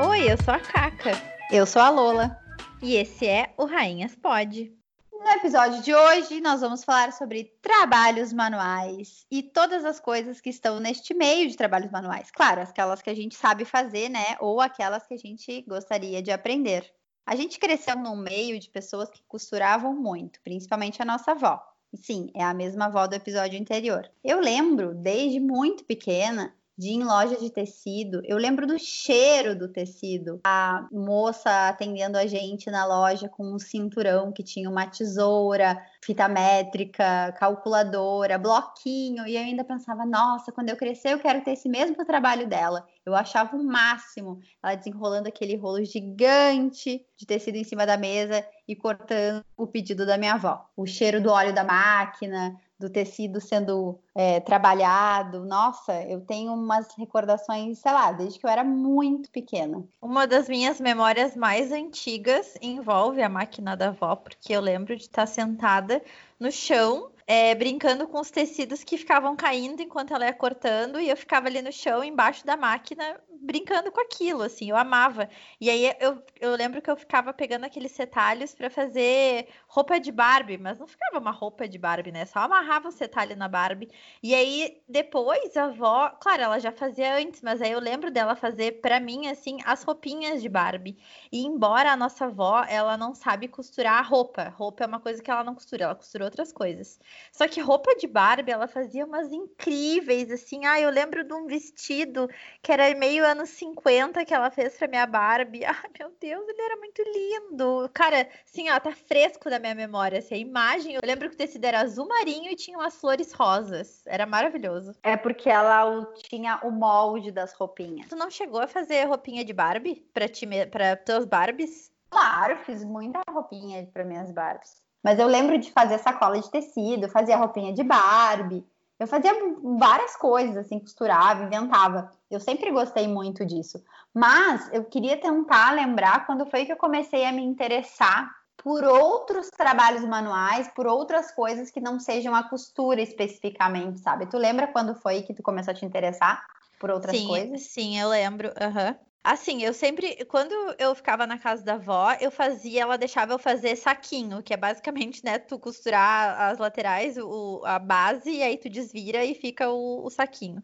Oi, eu sou a Caca. Eu sou a Lola. E esse é o Rainhas Pod. No episódio de hoje, nós vamos falar sobre trabalhos manuais e todas as coisas que estão neste meio de trabalhos manuais. Claro, aquelas que a gente sabe fazer, né? Ou aquelas que a gente gostaria de aprender. A gente cresceu num meio de pessoas que costuravam muito, principalmente a nossa avó. Sim, é a mesma avó do episódio anterior. Eu lembro, desde muito pequena, de ir em loja de tecido. Eu lembro do cheiro do tecido. A moça atendendo a gente na loja com um cinturão que tinha uma tesoura, fita métrica, calculadora, bloquinho. E eu ainda pensava, nossa, quando eu crescer eu quero ter esse mesmo trabalho dela. Eu achava o máximo ela desenrolando aquele rolo gigante de tecido em cima da mesa e cortando o pedido da minha avó. O cheiro do óleo da máquina, do tecido sendo é, trabalhado. Nossa, eu tenho umas recordações, sei lá, desde que eu era muito pequena. Uma das minhas memórias mais antigas envolve a máquina da avó, porque eu lembro de estar sentada no chão é, brincando com os tecidos que ficavam caindo enquanto ela ia cortando, e eu ficava ali no chão, embaixo da máquina, brincando com aquilo, assim, eu amava. E aí eu, eu lembro que eu ficava pegando aqueles retalhos para fazer roupa de Barbie, mas não ficava uma roupa de Barbie, né? Só amarrava o retalho na Barbie. E aí depois a avó, claro, ela já fazia antes, mas aí eu lembro dela fazer para mim, assim, as roupinhas de Barbie. E embora a nossa avó, ela não sabe costurar roupa, roupa é uma coisa que ela não costura, ela costura outras coisas. Só que roupa de Barbie, ela fazia umas incríveis, assim. Ah, eu lembro de um vestido que era meio anos 50 que ela fez pra minha Barbie. Ai, meu Deus, ele era muito lindo. Cara, assim, ó, tá fresco da minha memória. Assim, a imagem, eu lembro que o tecido era azul marinho e tinha umas flores rosas. Era maravilhoso. É porque ela tinha o molde das roupinhas. Tu não chegou a fazer roupinha de Barbie pra, ti, pra teus Barbies? Claro, fiz muita roupinha para minhas Barbies. Mas eu lembro de fazer sacola de tecido, fazia roupinha de Barbie. Eu fazia várias coisas, assim, costurava, inventava. Eu sempre gostei muito disso. Mas eu queria tentar lembrar quando foi que eu comecei a me interessar por outros trabalhos manuais, por outras coisas que não sejam a costura especificamente, sabe? Tu lembra quando foi que tu começou a te interessar por outras sim, coisas? Sim, eu lembro. Uhum. Assim, eu sempre, quando eu ficava na casa da avó, eu fazia, ela deixava eu fazer saquinho, que é basicamente, né, tu costurar as laterais, o, a base, e aí tu desvira e fica o, o saquinho.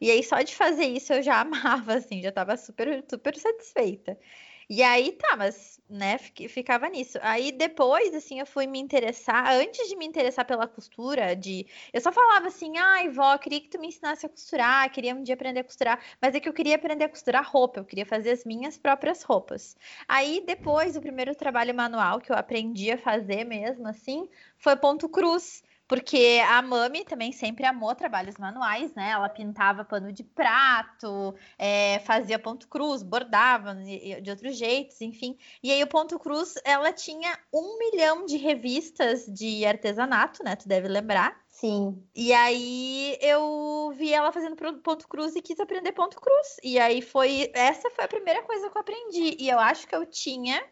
E aí, só de fazer isso, eu já amava, assim, já tava super, super satisfeita. E aí, tá, mas, né, ficava nisso. Aí depois, assim, eu fui me interessar, antes de me interessar pela costura, de. Eu só falava assim, ai, vó, queria que tu me ensinasse a costurar, queria um dia aprender a costurar, mas é que eu queria aprender a costurar roupa, eu queria fazer as minhas próprias roupas. Aí depois, o primeiro trabalho manual que eu aprendi a fazer mesmo, assim, foi ponto cruz. Porque a Mami também sempre amou trabalhos manuais, né? Ela pintava pano de prato, é, fazia ponto cruz, bordava de outros jeitos, enfim. E aí o ponto cruz, ela tinha um milhão de revistas de artesanato, né? Tu deve lembrar. Sim. E aí eu vi ela fazendo ponto cruz e quis aprender ponto cruz. E aí foi. Essa foi a primeira coisa que eu aprendi. E eu acho que eu tinha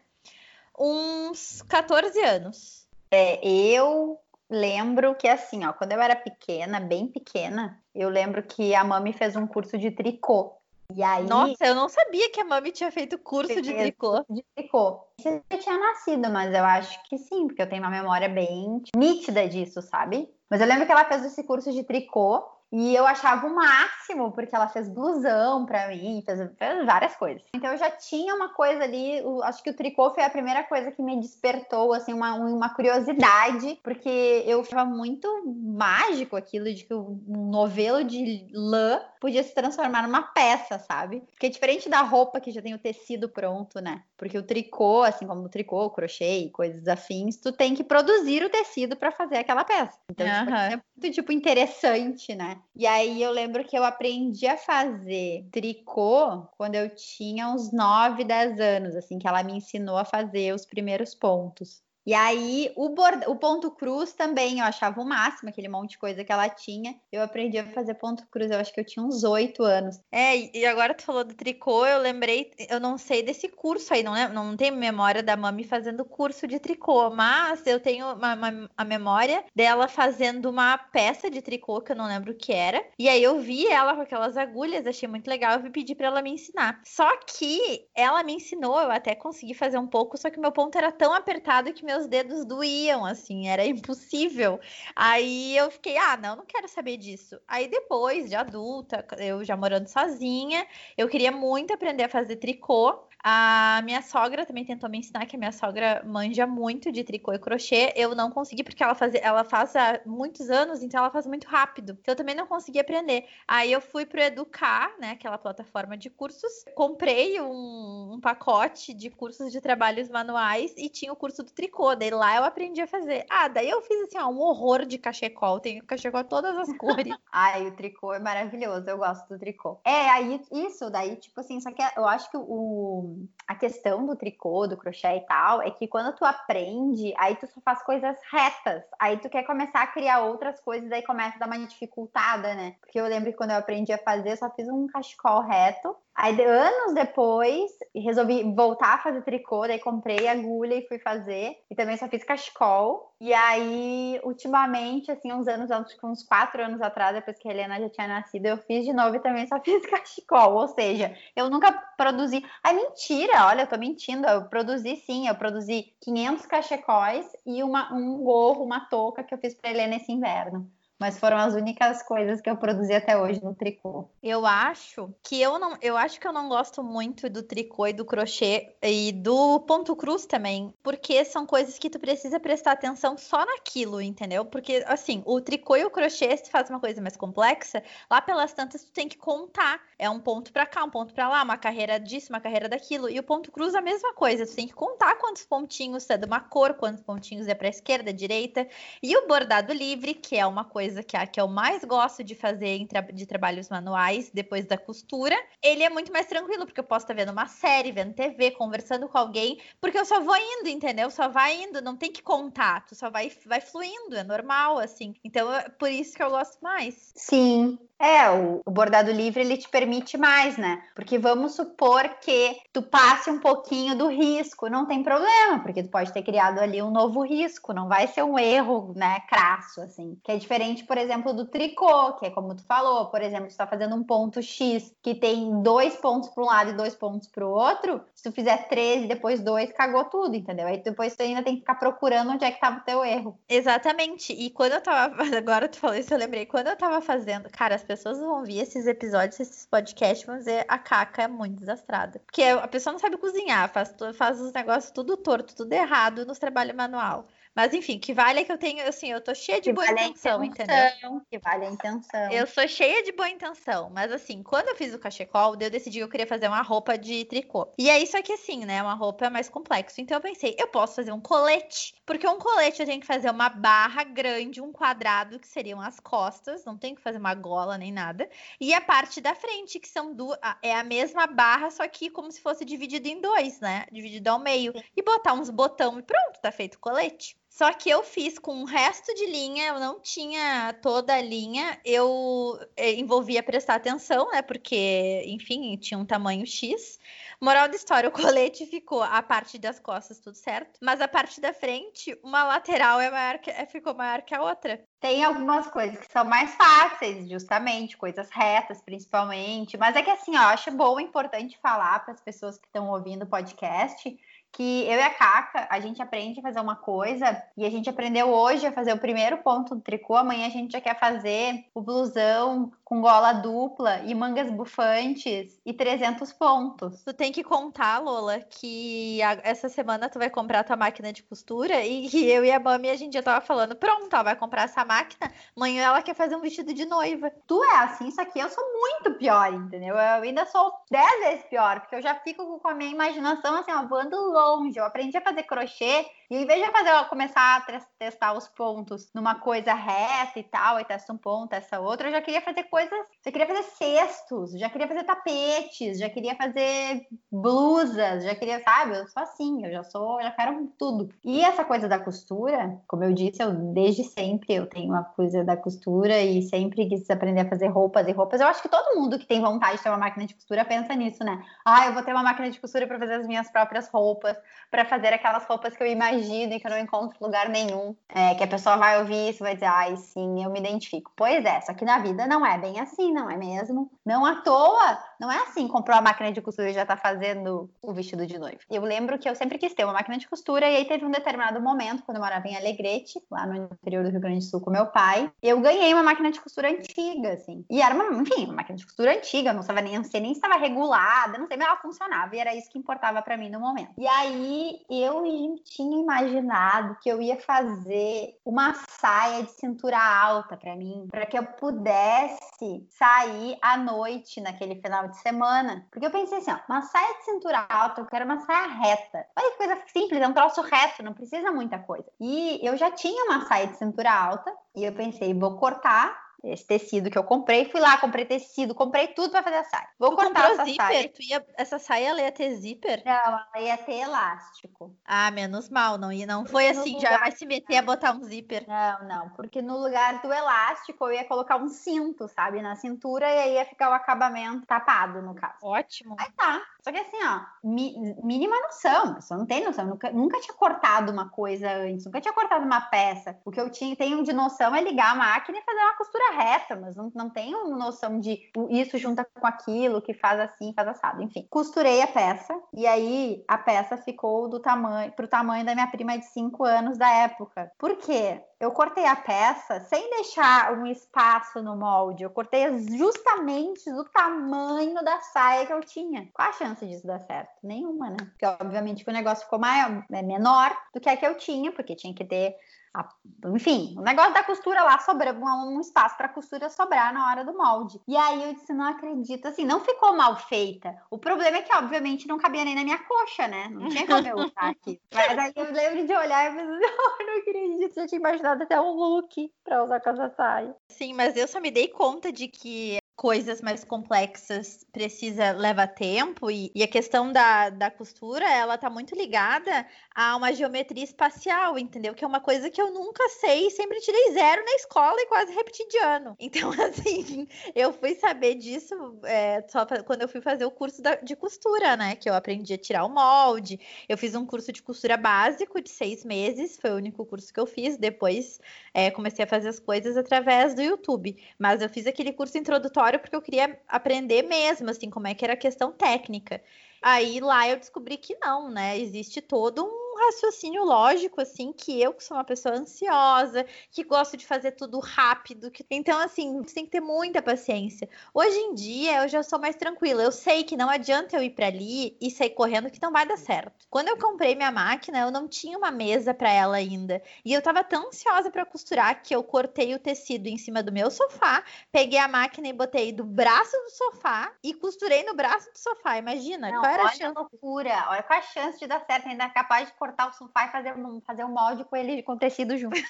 uns 14 anos. É, eu lembro que assim, ó, quando eu era pequena, bem pequena, eu lembro que a mami fez um curso de tricô. E aí, Nossa, eu não sabia que a mami tinha feito curso de tricô. De tricô. Você já tinha nascido, mas eu acho que sim, porque eu tenho uma memória bem nítida disso, sabe? Mas eu lembro que ela fez esse curso de tricô e eu achava o máximo, porque ela fez blusão para mim, fez, fez, várias coisas. Então eu já tinha uma coisa ali, acho que o tricô foi a primeira coisa que me despertou, assim, uma, uma curiosidade, porque eu achava muito mágico aquilo de que um novelo de lã podia se transformar numa peça, sabe? Porque diferente da roupa que já tem o tecido pronto, né? Porque o tricô, assim como o tricô, o crochê e coisas afins, tu tem que produzir o tecido para fazer aquela peça. Então, uhum. tipo, é muito, tipo, interessante, né? E aí eu lembro que eu aprendi a fazer tricô quando eu tinha uns 9, 10 anos, assim, que ela me ensinou a fazer os primeiros pontos. E aí, o, borda... o ponto cruz também, eu achava o máximo, aquele monte de coisa que ela tinha. Eu aprendi a fazer ponto cruz, eu acho que eu tinha uns oito anos. É, e agora tu falou do tricô, eu lembrei, eu não sei desse curso aí, não, é, não tenho memória da mami fazendo curso de tricô, mas eu tenho uma, uma, a memória dela fazendo uma peça de tricô, que eu não lembro o que era. E aí eu vi ela com aquelas agulhas, achei muito legal, eu pedi para ela me ensinar. Só que ela me ensinou, eu até consegui fazer um pouco, só que meu ponto era tão apertado que meus dedos doíam, assim, era impossível. Aí eu fiquei, ah, não, não quero saber disso. Aí depois, de adulta, eu já morando sozinha, eu queria muito aprender a fazer tricô. A minha sogra também tentou me ensinar, que a minha sogra manja muito de tricô e crochê. Eu não consegui, porque ela faz, ela faz há muitos anos, então ela faz muito rápido. Então eu também não consegui aprender. Aí eu fui pro Educar, né? Aquela plataforma de cursos. Comprei um, um pacote de cursos de trabalhos manuais e tinha o curso do tricô. Daí lá eu aprendi a fazer. Ah, daí eu fiz assim, ó, um horror de cachecol. Tenho cachecol todas as cores. Ai, o tricô é maravilhoso. Eu gosto do tricô. É, aí isso, daí, tipo assim, só que eu acho que o a questão do tricô, do crochê e tal, é que quando tu aprende, aí tu só faz coisas retas. Aí tu quer começar a criar outras coisas, aí começa a dar uma dificultada, né? Porque eu lembro que quando eu aprendi a fazer, eu só fiz um cachecol reto. Aí, anos depois, resolvi voltar a fazer tricô, daí comprei agulha e fui fazer. E também só fiz cachecol. E aí, ultimamente, assim, uns anos, uns quatro anos atrás, depois que a Helena já tinha nascido, eu fiz de novo e também só fiz cachecol. Ou seja, eu nunca produzi. Ai, mentira, olha, eu tô mentindo. Eu produzi sim, eu produzi 500 cachecóis e uma, um gorro, uma touca que eu fiz pra Helena esse inverno mas foram as únicas coisas que eu produzi até hoje no tricô. Eu acho que eu não, eu acho que eu não gosto muito do tricô e do crochê e do ponto cruz também, porque são coisas que tu precisa prestar atenção só naquilo, entendeu? Porque assim, o tricô e o crochê se faz uma coisa mais complexa, lá pelas tantas tu tem que contar, é um ponto para cá, um ponto para lá, uma carreira disso, uma carreira daquilo, e o ponto cruz a mesma coisa, tu tem que contar quantos pontinhos é de uma cor, quantos pontinhos é para esquerda, direita, e o bordado livre, que é uma coisa coisa que, a, que eu mais gosto de fazer tra de trabalhos manuais depois da costura, ele é muito mais tranquilo, porque eu posso estar vendo uma série, vendo TV, conversando com alguém, porque eu só vou indo, entendeu? Só vai indo, não tem que contar, tu só vai, vai fluindo, é normal, assim. Então, é por isso que eu gosto mais. Sim, é, o, bordado livre ele te permite mais, né? Porque vamos supor que tu passe um pouquinho do risco, não tem problema, porque tu pode ter criado ali um novo risco, não vai ser um erro, né, crasso, assim. Que é diferente, por exemplo, do tricô, que é como tu falou, por exemplo, tu tá fazendo um ponto X que tem dois pontos para um lado e dois pontos para o outro, se tu fizer três e depois dois, cagou tudo, entendeu? Aí depois tu ainda tem que ficar procurando onde é que tava o teu erro. Exatamente. E quando eu tava, agora tu falou isso, eu lembrei, quando eu tava fazendo, cara, as pessoas vão ouvir esses episódios, esses podcasts, vão dizer a caca é muito desastrada. Porque a pessoa não sabe cozinhar, faz, faz os negócios tudo torto, tudo errado nos trabalhos manual. Mas enfim, que vale é que eu tenho, assim, eu tô cheia de que boa vale intenção, intenção, entendeu? Que vale a intenção. Eu sou cheia de boa intenção, mas assim, quando eu fiz o cachecol, eu decidi que eu queria fazer uma roupa de tricô. E é isso aqui assim, né? Uma roupa mais complexa. Então eu pensei, eu posso fazer um colete, porque um colete eu tenho que fazer uma barra grande, um quadrado, que seriam as costas, não tem que fazer uma gola nem nada, e a parte da frente, que são duas, é a mesma barra, só que como se fosse dividido em dois, né? Dividido ao meio. E botar uns botão e pronto, tá feito o colete. Só que eu fiz com o resto de linha, eu não tinha toda a linha, eu eh, envolvia prestar atenção, né? Porque, enfim, tinha um tamanho X. Moral da história, o colete ficou a parte das costas tudo certo, mas a parte da frente, uma lateral é maior que, é, ficou maior que a outra. Tem algumas coisas que são mais fáceis, justamente, coisas retas principalmente, mas é que assim, ó, acho bom, importante falar para as pessoas que estão ouvindo o podcast que eu e a Caca, a gente aprende a fazer uma coisa e a gente aprendeu hoje a fazer o primeiro ponto do tricô, amanhã a gente já quer fazer o blusão com gola dupla e mangas bufantes e 300 pontos. Tu tem que contar, Lola, que a, essa semana tu vai comprar tua máquina de costura e, e eu e a Mami a gente já tava falando, pronto, ela vai comprar essa máquina, amanhã ela quer fazer um vestido de noiva. Tu é assim, isso aqui eu sou muito pior, entendeu? Eu ainda sou 10 vezes pior, porque eu já fico com a minha imaginação assim, ó, voando longe. Eu aprendi a fazer crochê E em vez de fazer, começar a testar os pontos numa coisa reta e tal, e testa um ponto, testa outro, eu já queria fazer coisas, já queria fazer cestos, já queria fazer tapetes, já queria fazer blusas, já queria, sabe? Eu sou assim, eu já sou, já quero tudo. E essa coisa da costura, como eu disse, eu desde sempre eu tenho uma coisa da costura e sempre quis aprender a fazer roupas e roupas. Eu acho que todo mundo que tem vontade de ter uma máquina de costura pensa nisso, né? Ah, eu vou ter uma máquina de costura para fazer as minhas próprias roupas, para fazer aquelas roupas que eu imagino e que eu não encontro lugar nenhum. É, que a pessoa vai ouvir isso e vai dizer, ai, sim, eu me identifico. Pois é, só que na vida não é bem assim, não é mesmo? Não à toa, não é assim, comprou a máquina de costura e já tá fazendo o vestido de noiva. Eu lembro que eu sempre quis ter uma máquina de costura e aí teve um determinado momento, quando eu morava em Alegrete, lá no interior do Rio Grande do Sul com meu pai, eu ganhei uma máquina de costura antiga, assim. E era uma, enfim, uma máquina de costura antiga, não, sabia nem, não sei nem se estava regulada, não sei, mas ela funcionava e era isso que importava para mim no momento. E aí eu tinha imaginado que eu ia fazer uma saia de cintura alta para mim, para que eu pudesse sair à noite naquele final de semana. Porque eu pensei assim, ó, uma saia de cintura alta, eu quero uma saia reta. Olha que coisa simples, é um troço reto, não precisa muita coisa. E eu já tinha uma saia de cintura alta e eu pensei, vou cortar esse tecido que eu comprei, fui lá, comprei tecido, comprei tudo para fazer a saia. Vou tu cortar essa zíper? saia. Ia, essa saia ela ia ter zíper? Não, ela ia ter elástico. Ah, menos mal, não ia, não foi assim, já vai se meter a botar um zíper. Não, não, porque no lugar do elástico eu ia colocar um cinto, sabe, na cintura e aí ia ficar o acabamento tapado, no caso. Ótimo. Aí tá. Só que assim, ó, mi, mínima noção, você não tem noção, nunca, nunca tinha cortado uma coisa antes, nunca tinha cortado uma peça. O que eu tinha, tenho de noção é ligar a máquina e fazer uma costura reta, mas não, não tenho noção de isso junta com aquilo, que faz assim, faz assado, enfim. Costurei a peça e aí a peça ficou do tamanho, pro tamanho da minha prima de 5 anos da época. Por quê? eu cortei a peça sem deixar um espaço no molde. Eu cortei justamente do tamanho da saia que eu tinha. Qual a chance disso dar certo? Nenhuma, né? Porque obviamente que o negócio ficou maior, é menor do que a que eu tinha, porque tinha que ter a, enfim, o negócio da costura lá sobrou um espaço para costura sobrar na hora do molde. E aí eu disse, não acredito, assim, não ficou mal feita. O problema é que, obviamente, não cabia nem na minha coxa, né? Não tinha como eu usar aqui. Mas aí eu lembro de olhar e pensar, não, não acredito, já tinha imaginado até um look para usar com essa saia. Sim, mas eu só me dei conta de que coisas mais complexas precisa leva tempo e, e, a questão da, da costura ela tá muito ligada a uma geometria espacial, entendeu? Que é uma coisa que eu nunca sei, sempre tirei zero na escola e quase repeti de ano. Então, assim, eu fui saber disso é, só quando eu fui fazer o curso da, de costura, né? Que eu aprendi a tirar o molde. Eu fiz um curso de costura básico de seis meses, foi o único curso que eu fiz. Depois é, comecei a fazer as coisas através do YouTube. Mas eu fiz aquele curso introdutório porque eu queria aprender mesmo, assim, como é que era a questão técnica. Aí lá eu descobri que não, né? Existe todo um raciocínio lógico, assim, que eu, que sou uma pessoa ansiosa, que gosto de fazer tudo rápido. Que... Então, assim, você tem que ter muita paciência. Hoje em dia, eu já sou mais tranquila. Eu sei que não adianta eu ir para ali e sair correndo que não vai dar certo. Quando eu comprei minha máquina, eu não tinha uma mesa para ela ainda. E eu tava tão ansiosa para costurar que eu cortei o tecido em cima do meu sofá, peguei a máquina e botei do braço do sofá e costurei no braço do sofá. Imagina, não, qual era olha a chance? loucura. Olha qual a chance de dar certo, ainda é capaz de cortar o sofá e fazer, fazer um molde com ele com tecido junto.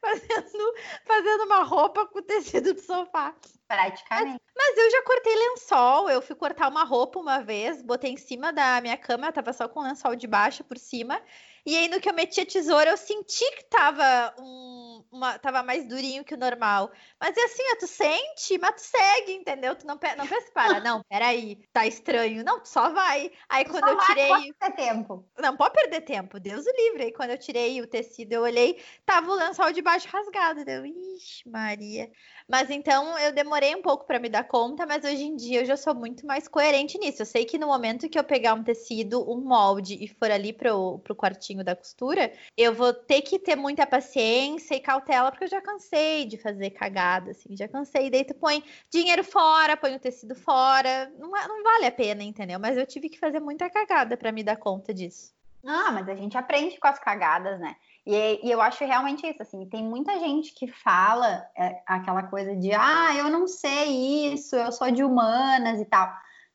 fazendo, fazendo uma roupa com tecido do sofá. Praticamente. Mas, mas, eu já cortei lençol. Eu fui cortar uma roupa uma vez, botei em cima da minha cama, tava só com lençol de baixo por cima. E aí, no que eu meti a tesoura, eu senti que tava, um, uma, tava mais durinho que o normal. Mas é assim, ó, tu sente, mas tu segue, entendeu? Tu não, não pensa, para, não, peraí, tá estranho. Não, tu só vai. Aí, quando eu tirei. Não pode perder tempo. Não pode perder tempo, Deus o livre. Aí, quando eu tirei o tecido, eu olhei, tava o lençol de baixo rasgado. Deu, ixi, Maria. Mas então eu demorei um pouco para me dar conta, mas hoje em dia eu já sou muito mais coerente nisso. Eu sei que no momento que eu pegar um tecido, um molde e for ali pro, pro quartinho da costura, eu vou ter que ter muita paciência e cautela, porque eu já cansei de fazer cagada, assim, já cansei. Daí tu põe dinheiro fora, põe o tecido fora, não, é, não vale a pena, entendeu? Mas eu tive que fazer muita cagada para me dar conta disso. Ah, mas a gente aprende com as cagadas, né? E, e, eu acho realmente isso, assim, tem muita gente que fala é, aquela coisa de, ah, eu não sei isso, eu sou de humanas e tal.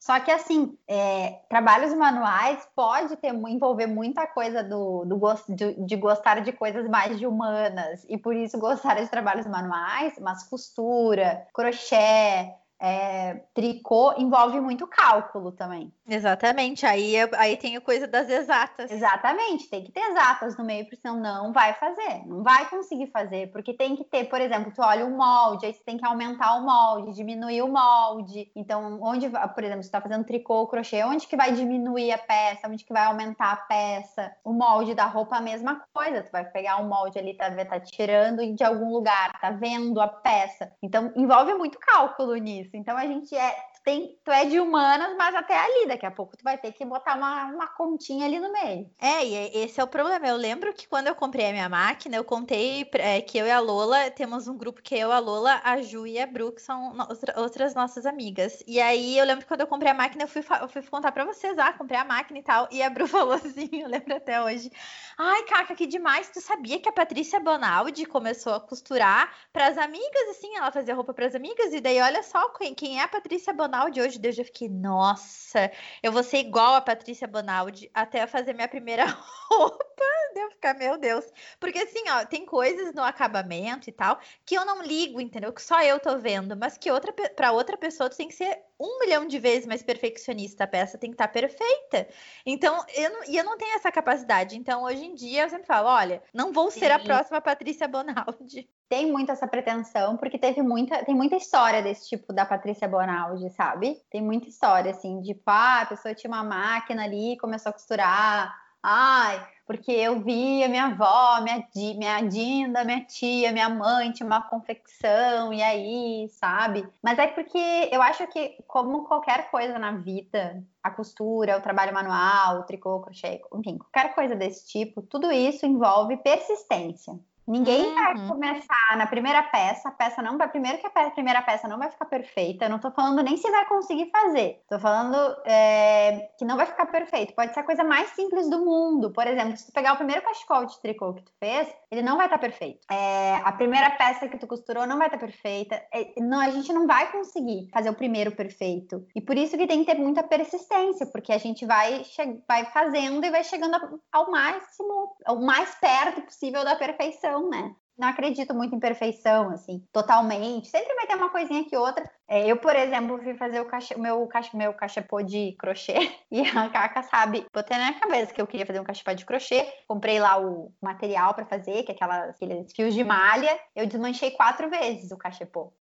Só que assim, é, trabalhos manuais pode ter envolver muita coisa do, do de, de gostar de coisas mais de humanas. E por isso gostar de trabalhos manuais, mas costura, crochê, é, tricô envolve muito cálculo também. Exatamente, aí, aí tem a coisa das exatas. Exatamente, tem que ter exatas no meio, porque senão não vai fazer, não vai conseguir fazer, porque tem que ter, por exemplo, tu olha o molde, aí você tem que aumentar o molde, diminuir o molde. Então, onde, por exemplo, você está fazendo tricô ou crochê, onde que vai diminuir a peça, onde que vai aumentar a peça? O molde da roupa, a mesma coisa, tu vai pegar o molde ali, tá, tá tirando de algum lugar, tá vendo a peça. Então, envolve muito cálculo nisso isso. Então a gente é tem, tu é de humanas, mas até ali, daqui a pouco tu vai ter que botar uma, uma continha ali no meio. É, e esse é o problema. Eu lembro que quando eu comprei a minha máquina, eu contei é, que eu e a Lola temos um grupo que eu, a Lola, a Ju e a Bru, que são outras nossas amigas. E aí eu lembro que quando eu comprei a máquina, eu fui, eu fui contar pra vocês, ah, comprei a máquina e tal. E a Bru falou assim, eu lembro até hoje. Ai, Caca, que demais. Tu sabia que a Patrícia Bonaldi começou a costurar pras amigas, assim, ela fazia roupa pras amigas, e daí olha só quem, quem é a Patrícia Bonaldi Bonaldi hoje, eu já fiquei, nossa, eu vou ser igual a Patrícia Bonaldi até fazer minha primeira roupa. Deu ficar, meu Deus. Porque assim, ó, tem coisas no acabamento e tal que eu não ligo, entendeu? Que só eu tô vendo, mas que outra para outra pessoa tem que ser um milhão de vezes mais perfeccionista. A peça tem que estar tá perfeita. Então, eu não, e eu não tenho essa capacidade. Então, hoje em dia, eu sempre falo: olha, não vou Sim. ser a próxima Patrícia Bonaldi tem muito essa pretensão, porque teve muita, tem muita história desse tipo da Patrícia Bonaldi, sabe? Tem muita história, assim, de, pá, a pessoa tinha uma máquina ali, começou a costurar, ai, porque eu vi a minha avó, minha, minha Dinda, minha tia, minha mãe tinha uma confecção, e aí, sabe? Mas é porque eu acho que, como qualquer coisa na vida, a costura, o trabalho manual, o tricô, o crochê, enfim, qualquer coisa desse tipo, tudo isso envolve persistência. Ninguém uhum. vai começar na primeira peça, a peça não vai. Primeiro que a primeira peça não vai ficar perfeita. Eu não tô falando nem se vai conseguir fazer. Tô falando é, que não vai ficar perfeito. Pode ser a coisa mais simples do mundo. Por exemplo, se tu pegar o primeiro cachecol de tricô que tu fez, ele não vai estar tá perfeito. É, a primeira peça que tu costurou não vai estar tá perfeita. É, não, a gente não vai conseguir fazer o primeiro perfeito. E por isso que tem que ter muita persistência, porque a gente vai, vai fazendo e vai chegando ao máximo, ao mais perto possível da perfeição né? Não acredito muito em perfeição, assim, totalmente. Sempre vai ter uma coisinha que outra. É, eu, por exemplo, fui fazer o, meu, caixa, meu cachepô de crochê e a Caca sabe, botei na cabeça que eu queria fazer um cachepô de crochê. Comprei lá o material para fazer, que é aquelas, aqueles fios de malha. Eu desmanchei quatro vezes o cachepô.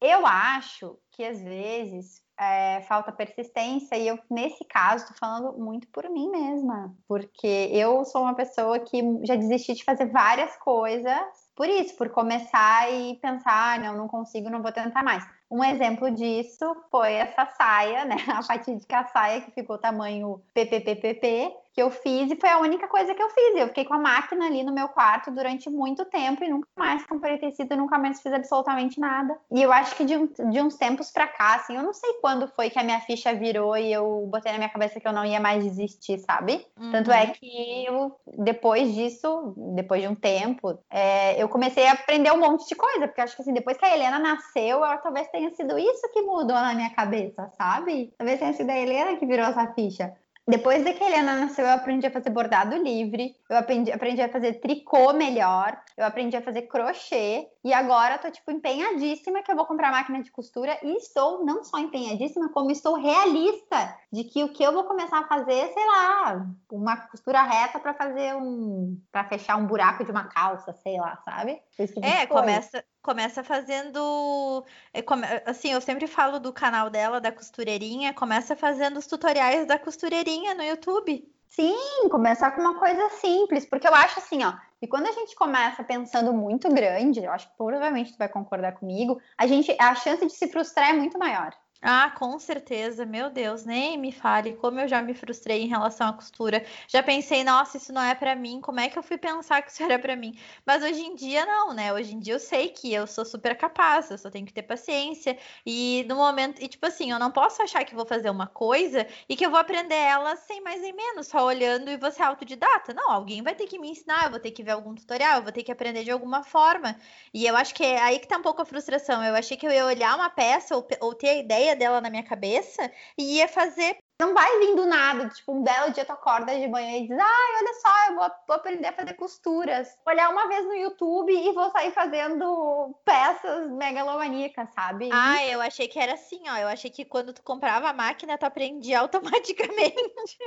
Eu acho que às vezes é, falta persistência, e eu, nesse caso, estou falando muito por mim mesma, porque eu sou uma pessoa que já desisti de fazer várias coisas por isso, por começar e pensar, não, não consigo, não vou tentar mais. Um exemplo disso foi essa saia, né? A fatídica saia que ficou tamanho PPPPP, que eu fiz e foi a única coisa que eu fiz. Eu fiquei com a máquina ali no meu quarto durante muito tempo e nunca mais comprei tecido, nunca mais fiz absolutamente nada. E eu acho que de, de uns tempos pra cá, assim, eu não sei quando foi que a minha ficha virou e eu botei na minha cabeça que eu não ia mais desistir, sabe? Uhum. Tanto é que eu, depois disso, depois de um tempo, é, eu comecei a aprender um monte de coisa, porque acho que assim, depois que a Helena nasceu, eu talvez tenha sido isso que mudou na minha cabeça, sabe? Talvez tenha sido a Helena que virou essa ficha. Depois de que a Helena nasceu, eu aprendi a fazer bordado livre, eu aprendi, aprendi a fazer tricô melhor, eu aprendi a fazer crochê, e agora eu tô, tipo, empenhadíssima que eu vou comprar máquina de costura, e estou não só empenhadíssima, como estou realista de que o que eu vou começar a fazer, sei lá, uma costura reta para fazer um. para fechar um buraco de uma calça, sei lá, sabe? Tipo é, começa, começa fazendo. É, assim, eu sempre falo do canal dela, da costureirinha, começa fazendo os tutoriais da costureirinha no YouTube. Sim, começar com uma coisa simples, porque eu acho assim, ó, e quando a gente começa pensando muito grande, eu acho que provavelmente tu vai concordar comigo, a gente a chance de se frustrar é muito maior. Ah, com certeza, meu Deus, nem me fale como eu já me frustrei em relação à costura. Já pensei, nossa, isso não é para mim, como é que eu fui pensar que isso era para mim? Mas hoje em dia não, né? Hoje em dia eu sei que eu sou super capaz, eu só tenho que ter paciência. E no momento, e tipo assim, eu não posso achar que vou fazer uma coisa e que eu vou aprender ela sem mais nem menos, só olhando e ser autodidata. Não, alguém vai ter que me ensinar, eu vou ter que ver algum tutorial, eu vou ter que aprender de alguma forma. E eu acho que é aí que tá um pouco a frustração. Eu achei que eu ia olhar uma peça ou, ou ter a ideia ideia dela na minha cabeça e ia fazer não vai vir do nada, tipo, um belo dia tu acorda de manhã e diz, ai, olha só, eu vou, vou, aprender a fazer costuras. Olhar uma vez no YouTube e vou sair fazendo peças megalomaníacas, sabe? Ah, eu achei que era assim, ó. Eu achei que quando tu comprava a máquina, tu aprendia automaticamente.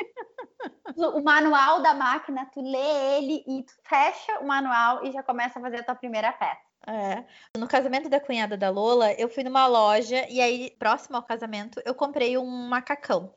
o manual da máquina, tu lê ele e tu fecha o manual e já começa a fazer a tua primeira peça. É. No casamento da cunhada da Lola, eu fui numa loja e aí, próximo ao casamento, eu comprei um macacão.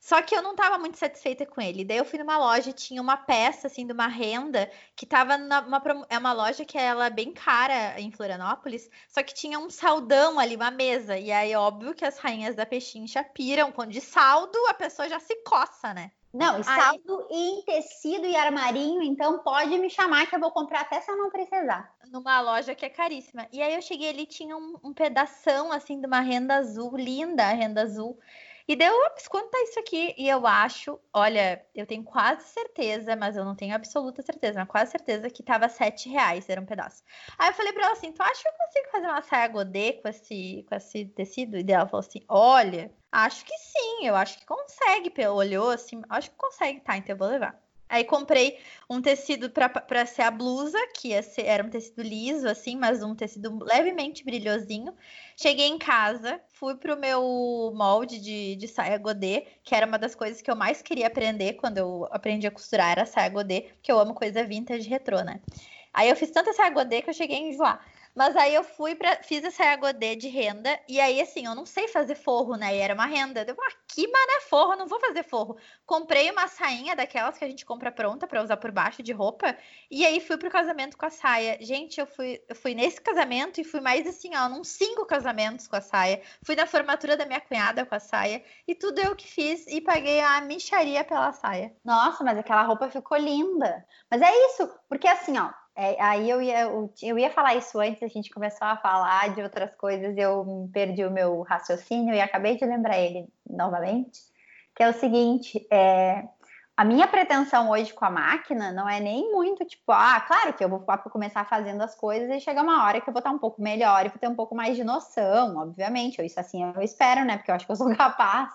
Só que eu não estava muito satisfeita com ele. Daí eu fui numa loja e tinha uma peça, assim, de uma renda que estava numa. É uma loja que ela é bem cara em Florianópolis, só que tinha um saldão ali, uma mesa. E aí, óbvio que as rainhas da pechincha piram. Quando de saldo, a pessoa já se coça, né? Não, saldo aí... em tecido e armarinho, então pode me chamar que eu vou comprar até se eu não precisar. Numa loja que é caríssima. E aí eu cheguei ali, tinha um, um pedação assim de uma renda azul, linda a renda azul. E deu, ops, quanto tá isso aqui? E eu acho, olha, eu tenho quase certeza, mas eu não tenho absoluta certeza, mas quase certeza que tava sete reais, era um pedaço. Aí eu falei pra ela assim, tu acha que eu consigo fazer uma saia godê com esse, com esse tecido? E ela falou assim, olha, acho que sim, eu acho que consegue. Olhou assim, acho que consegue, tá, então eu vou levar. Aí comprei um tecido para ser a blusa, que ser, era um tecido liso, assim, mas um tecido levemente brilhosinho. Cheguei em casa, fui pro meu molde de, de saia godê, que era uma das coisas que eu mais queria aprender quando eu aprendi a costurar, era saia godê, porque eu amo coisa vintage retrô, né? Aí eu fiz tanta saia godê que eu cheguei a enjoar. Mas aí eu fui para fiz essa agodê de renda e aí assim, eu não sei fazer forro, né? E era uma renda. Eu, ah, que mané forro, não vou fazer forro. Comprei uma sainha daquelas que a gente compra pronta para usar por baixo de roupa e aí fui pro casamento com a saia. Gente, eu fui eu fui nesse casamento e fui mais assim, ó, num cinco casamentos com a saia. Fui na formatura da minha cunhada com a saia e tudo eu que fiz e paguei a micharia pela saia. Nossa, mas aquela roupa ficou linda. Mas é isso, porque assim, ó, é, aí eu ia, eu, eu, ia falar isso antes, a gente começou a falar de outras coisas, eu perdi o meu raciocínio e acabei de lembrar ele novamente, que é o seguinte, é, a minha pretensão hoje com a máquina não é nem muito tipo, ah, claro que eu vou começar fazendo as coisas e chega uma hora que eu vou estar um pouco melhor e vou ter um pouco mais de noção, obviamente, isso assim eu espero, né, porque eu acho que eu sou capaz,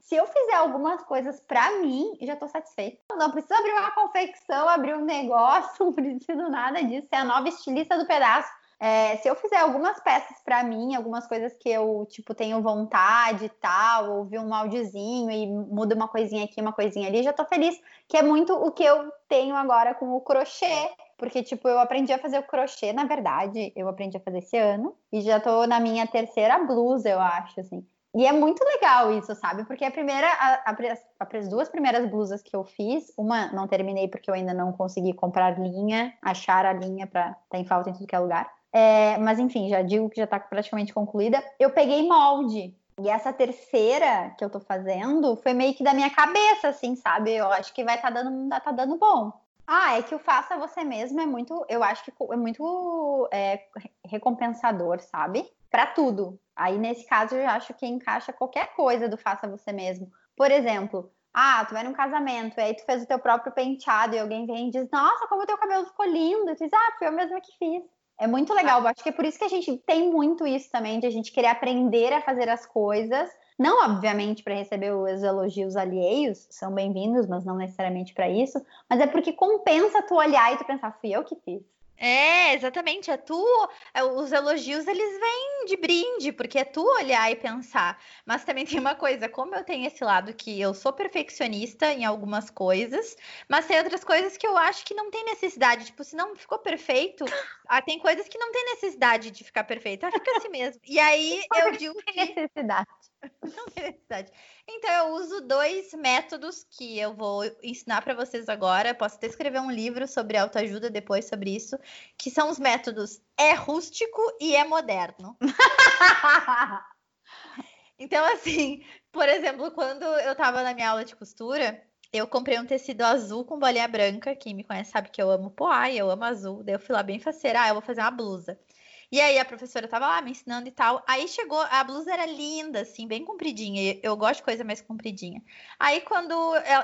se eu fizer algumas coisas para mim, já tô satisfeita. Não preciso abrir uma confecção, abrir um negócio, não preciso nada disso. É a nova estilista do pedaço. É, se eu fizer algumas peças para mim, algumas coisas que eu, tipo, tenho vontade e tal, ouvir um moldezinho e muda uma coisinha aqui, uma coisinha ali, já tô feliz. Que é muito o que eu tenho agora com o crochê. Porque, tipo, eu aprendi a fazer o crochê, na verdade, eu aprendi a fazer esse ano. E já tô na minha terceira blusa, eu acho, assim. E é muito legal isso, sabe? Porque a primeira, a, a, as duas primeiras blusas que eu fiz, uma não terminei porque eu ainda não consegui comprar linha, achar a linha para tá em falta em tudo que é lugar. É, mas enfim, já digo que já está praticamente concluída. Eu peguei molde. E essa terceira que eu tô fazendo foi meio que da minha cabeça, assim, sabe? Eu acho que vai tá dando, tá dando bom. Ah, é que o faça você mesmo é muito, eu acho que é muito é, recompensador, sabe? Para tudo. Aí, nesse caso, eu acho que encaixa qualquer coisa do faça você mesmo. Por exemplo, ah, tu vai num casamento, e aí tu fez o teu próprio penteado e alguém vem e diz, nossa, como o teu cabelo ficou lindo. Tu diz, ah, foi eu mesma que fiz. É muito legal. Eu acho que é por isso que a gente tem muito isso também, de a gente querer aprender a fazer as coisas. Não, obviamente, para receber os elogios alheios, são bem-vindos, mas não necessariamente para isso. Mas é porque compensa tu olhar e tu pensar, fui eu que fiz. É, exatamente. É tu. É, os elogios eles vêm de brinde, porque é tu olhar e pensar. Mas também tem uma coisa, como eu tenho esse lado que eu sou perfeccionista em algumas coisas, mas tem outras coisas que eu acho que não tem necessidade. Tipo, se não ficou perfeito, ah, tem coisas que não tem necessidade de ficar perfeito. Ah, fica assim mesmo. E aí eu digo que. necessidade. Não tem necessidade. Então, eu uso dois métodos que eu vou ensinar para vocês agora. Posso até escrever um livro sobre autoajuda depois sobre isso, que são os métodos é rústico e é moderno. então, assim, por exemplo, quando eu estava na minha aula de costura, eu comprei um tecido azul com bolinha branca. Quem me conhece sabe que eu amo poá e eu amo azul. Daí eu fui lá bem faceira, ah, eu vou fazer uma blusa. E aí a professora tava lá me ensinando e tal. Aí chegou, a blusa era linda, assim, bem compridinha. Eu gosto de coisa mais compridinha. Aí quando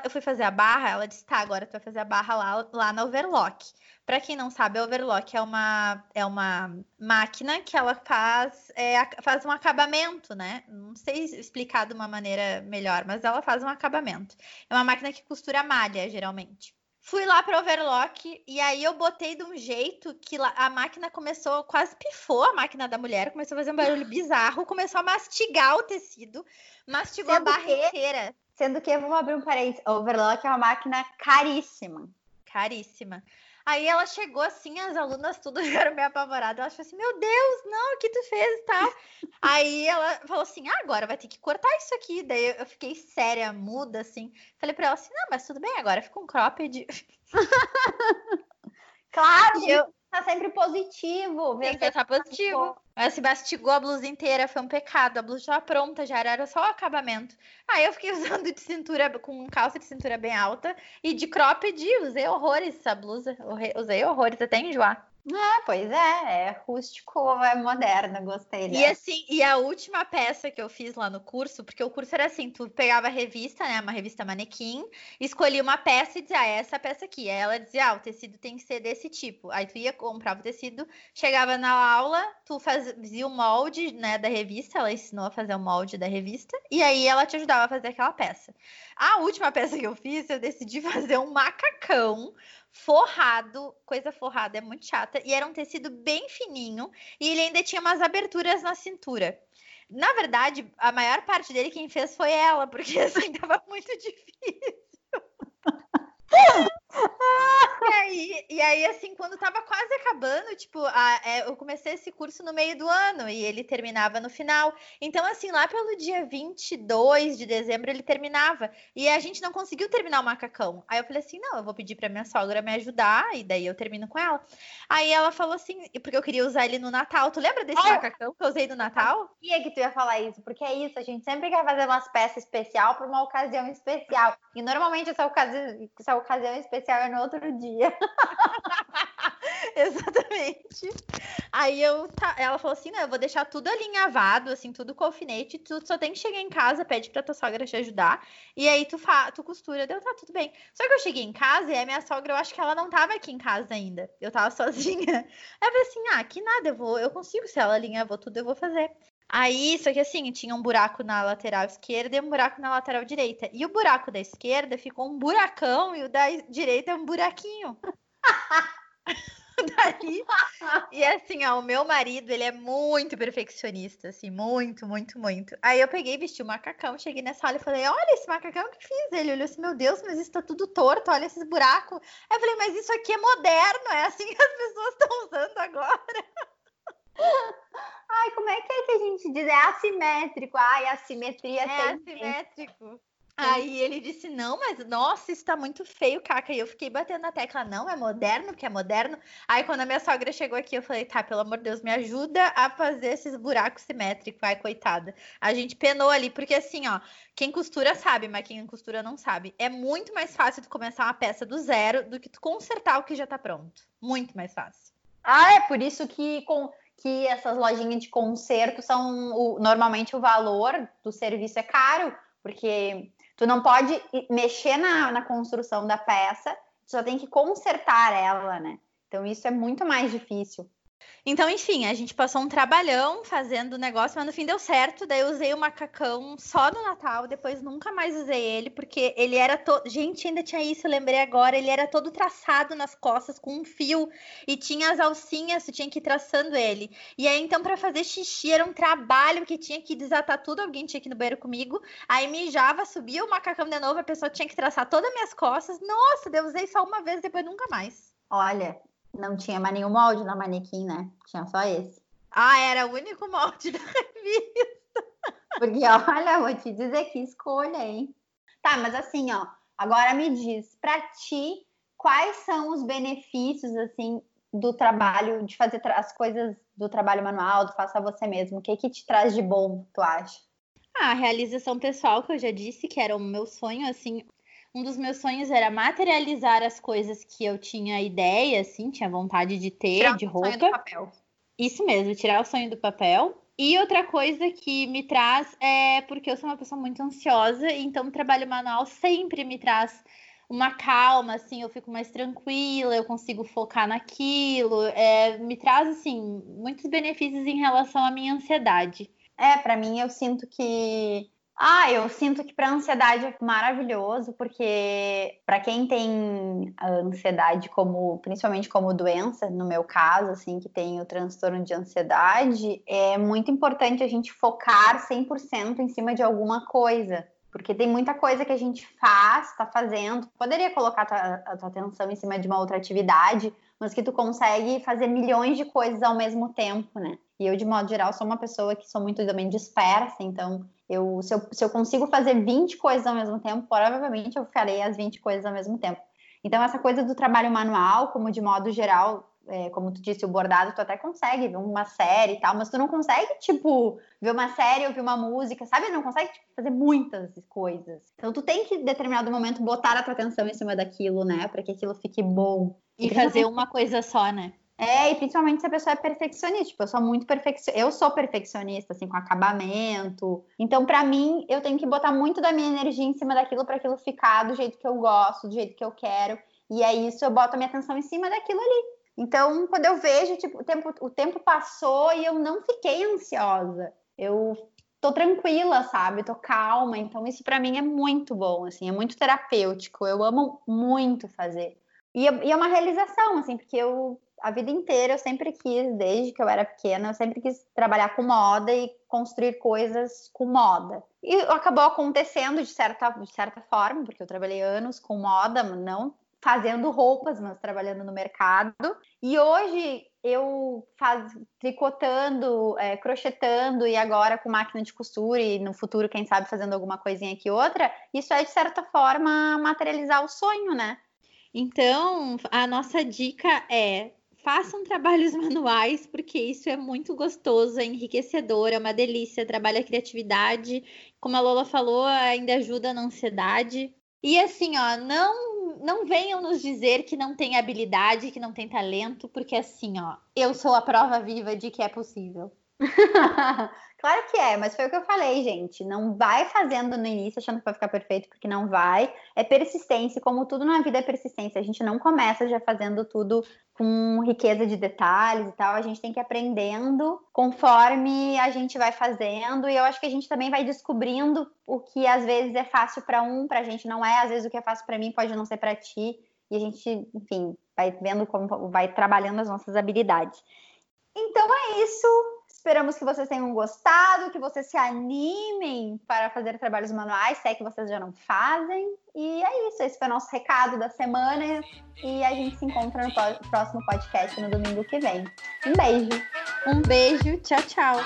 eu fui fazer a barra, ela disse: tá, agora tu vai fazer a barra lá, lá na overlock. Para quem não sabe, a overlock é uma, é uma máquina que ela faz, é, faz um acabamento, né? Não sei explicar de uma maneira melhor, mas ela faz um acabamento. É uma máquina que costura malha, geralmente. Fui lá para overlock e aí eu botei de um jeito que a máquina começou, quase pifou a máquina da mulher, começou a fazer um barulho bizarro, começou a mastigar o tecido, mastigou sendo a barra que, inteira. Sendo que, vamos abrir um parênteses, overlock é uma máquina caríssima. Caríssima. Aí ela chegou assim, as alunas tudo ficaram meio apavoradas. Ela falou assim: Meu Deus, não, o que tu fez e tal? Aí ela falou assim: ah, agora vai ter que cortar isso aqui. Daí eu fiquei séria, muda, assim. Falei pra ela assim: Não, mas tudo bem, agora fica um cropped. claro, eu, tá sempre positivo. Tem que estar positivo. Mas se mastigou a blusa inteira, foi um pecado. A blusa já pronta, já era só o acabamento. Aí eu fiquei usando de cintura, com calça de cintura bem alta e de cropped, usei horrores essa blusa. Usei horrores até enjoar. É, pois é, é rústico, é moderno, gostei dessa. E assim, e a última peça que eu fiz lá no curso, porque o curso era assim, tu pegava a revista, né, uma revista manequim, escolhia uma peça e dizia, ah, essa peça aqui. Aí ela dizia, ah, o tecido tem que ser desse tipo. Aí tu ia, comprava o tecido, chegava na aula, tu fazia o molde, né, da revista, ela ensinou a fazer o molde da revista, e aí ela te ajudava a fazer aquela peça. A última peça que eu fiz, eu decidi fazer um macacão forrado, coisa forrada é muito chata, e era um tecido bem fininho, e ele ainda tinha umas aberturas na cintura. Na verdade, a maior parte dele quem fez foi ela, porque assim tava muito difícil. E, aí, e aí, assim, quando tava quase acabando, tipo, a, é, eu comecei esse curso no meio do ano e ele terminava no final. Então, assim, lá pelo dia 22 de dezembro ele terminava. E a gente não conseguiu terminar o macacão. Aí eu falei assim: não, eu vou pedir pra minha sogra me ajudar e daí eu termino com ela. Aí ela falou assim, porque eu queria usar ele no Natal. Tu lembra desse macacão que eu usei no Natal? Eu sabia que tu ia falar isso, porque é isso, a gente sempre quer fazer umas peças especial para uma ocasião especial. E normalmente essa ocasião, essa ocasião especial é no outro dia. Exatamente. Aí eu, ela falou assim: não, eu vou deixar tudo alinhavado, assim, tudo com alfinete. Tu só tem que chegar em casa, pede pra tua sogra te ajudar. E aí tu, fa tu costura. Deu, tá, tudo bem. Só que eu cheguei em casa e a minha sogra, eu acho que ela não tava aqui em casa ainda. Eu tava sozinha. Aí eu falei assim: ah, que nada, eu vou, eu consigo. Se ela alinhavou tudo, eu vou fazer. Aí, só que assim, tinha um buraco na lateral esquerda e um buraco na lateral direita. E o buraco da esquerda ficou um buracão e o da direita um buraquinho. Daí, e assim, ó, o meu marido, ele é muito perfeccionista, assim, muito, muito, muito. Aí eu peguei, vesti o macacão, cheguei na sala e falei, olha esse macacão que fiz. Ele olhou assim, meu Deus, mas isso tá tudo torto, olha esses buracos. Aí eu falei, mas isso aqui é moderno, é assim que as pessoas estão usando agora. Ai, como é que é que a gente diz? É assimétrico. Ai, a simetria é assimétrico. Aí ele disse: Não, mas nossa, isso tá muito feio, Caca. E eu fiquei batendo na tecla: Não, é moderno, que é moderno. Aí quando a minha sogra chegou aqui, eu falei: Tá, pelo amor de Deus, me ajuda a fazer esses buracos simétricos. Ai, coitada. A gente penou ali, porque assim, ó, quem costura sabe, mas quem costura não sabe. É muito mais fácil tu começar uma peça do zero do que tu consertar o que já tá pronto. Muito mais fácil. Ah, é por isso que com que essas lojinhas de conserto são o, normalmente o valor do serviço é caro, porque tu não pode mexer na, na construção da peça, tu só tem que consertar ela, né? Então isso é muito mais difícil. Então, enfim, a gente passou um trabalhão fazendo o negócio, mas no fim deu certo. Daí eu usei o macacão só no Natal, depois nunca mais usei ele, porque ele era todo. Gente, ainda tinha isso, eu lembrei agora. Ele era todo traçado nas costas com um fio e tinha as alcinhas, tu tinha que ir traçando ele. E aí, então, para fazer xixi era um trabalho que tinha que desatar tudo. Alguém tinha que ir no banheiro comigo. Aí mijava, subia o macacão de novo, a pessoa tinha que traçar todas as minhas costas. Nossa, eu usei só uma vez, depois nunca mais. Olha, não tinha mais nenhum molde na manequim, né? Tinha só esse. Ah, era o único molde da revista. Porque, olha, vou te dizer que escolha, hein? Tá, mas assim, ó, agora me diz, para ti, quais são os benefícios, assim, do trabalho, de fazer as coisas do trabalho manual, do faça você mesmo? O que que te traz de bom, tu acha? Ah, a realização pessoal, que eu já disse que era o meu sonho, assim, um dos meus sonhos era materializar as coisas que eu tinha ideia, assim, tinha vontade de ter, Tirar de roupa. Isso mesmo, tirar o sonho do papel. E outra coisa que me traz é porque eu sou uma pessoa muito ansiosa, então o trabalho manual sempre me traz uma calma, assim, eu fico mais tranquila, eu consigo focar naquilo, é, me traz, assim, muitos benefícios em relação à minha ansiedade. É, para mim eu sinto que ah, eu sinto que para ansiedade é maravilhoso, porque para quem tem a ansiedade como, principalmente como doença, no meu caso, assim, que tem o transtorno de ansiedade, é muito importante a gente focar 100% em cima de alguma coisa. Porque tem muita coisa que a gente faz, está fazendo, poderia colocar a tua, a tua atenção em cima de uma outra atividade, mas que tu consegue fazer milhões de coisas ao mesmo tempo, né? E eu, de modo geral, sou uma pessoa que sou muito também dispersa, então eu se, eu, se eu consigo fazer 20 coisas ao mesmo tempo, provavelmente eu farei as 20 coisas ao mesmo tempo. Então, essa coisa do trabalho manual, como de modo geral, é, como tu disse, o bordado, tu até consegue ver uma série e tal, mas tu não consegue, tipo, ver uma série, ouvir uma música, sabe? Não consegue tipo, fazer muitas coisas. Então, tu tem que, em determinado momento, botar a tua atenção em cima daquilo, né? Para que aquilo fique bom. E fazer uma coisa só, né? É, e principalmente se a pessoa é perfeccionista. Tipo, eu sou muito perfeccionista. Eu sou perfeccionista, assim, com acabamento. Então, para mim, eu tenho que botar muito da minha energia em cima daquilo para aquilo ficar do jeito que eu gosto, do jeito que eu quero. E é isso, eu boto a minha atenção em cima daquilo ali. Então, quando eu vejo, tipo, o tempo, o tempo passou e eu não fiquei ansiosa. Eu tô tranquila, sabe? Tô calma. Então, isso para mim é muito bom, assim, é muito terapêutico. Eu amo muito fazer. E, e é uma realização, assim, porque eu a vida inteira eu sempre quis, desde que eu era pequena, eu sempre quis trabalhar com moda e construir coisas com moda. E acabou acontecendo de certa, de certa forma, porque eu trabalhei anos com moda, não fazendo roupas, mas trabalhando no mercado. E hoje eu faz, tricotando, é, crochetando e agora com máquina de costura e no futuro, quem sabe, fazendo alguma coisinha aqui outra, isso é de certa forma materializar o sonho, né? Então, a nossa dica é façam trabalhos manuais, porque isso é muito gostoso, é enriquecedor, é uma delícia, trabalha a criatividade. Como a Lola falou, ainda ajuda na ansiedade. E assim, ó, não, não venham nos dizer que não tem habilidade, que não tem talento, porque assim, ó, eu sou a prova viva de que é possível. claro que é, mas foi o que eu falei, gente. Não vai fazendo no início achando que vai ficar perfeito, porque não vai. É persistência, como tudo na vida é persistência. A gente não começa já fazendo tudo com riqueza de detalhes e tal. A gente tem que ir aprendendo conforme a gente vai fazendo. E eu acho que a gente também vai descobrindo o que às vezes é fácil para um, para a gente não é. Às vezes o que é fácil para mim pode não ser para ti. E a gente, enfim, vai vendo como vai trabalhando as nossas habilidades. Então é isso. Esperamos que vocês tenham gostado, que vocês se animem para fazer trabalhos manuais, se é que vocês já não fazem. E é isso, esse foi o nosso recado da semana. E a gente se encontra no próximo podcast no domingo que vem. Um beijo. Um beijo, tchau, tchau.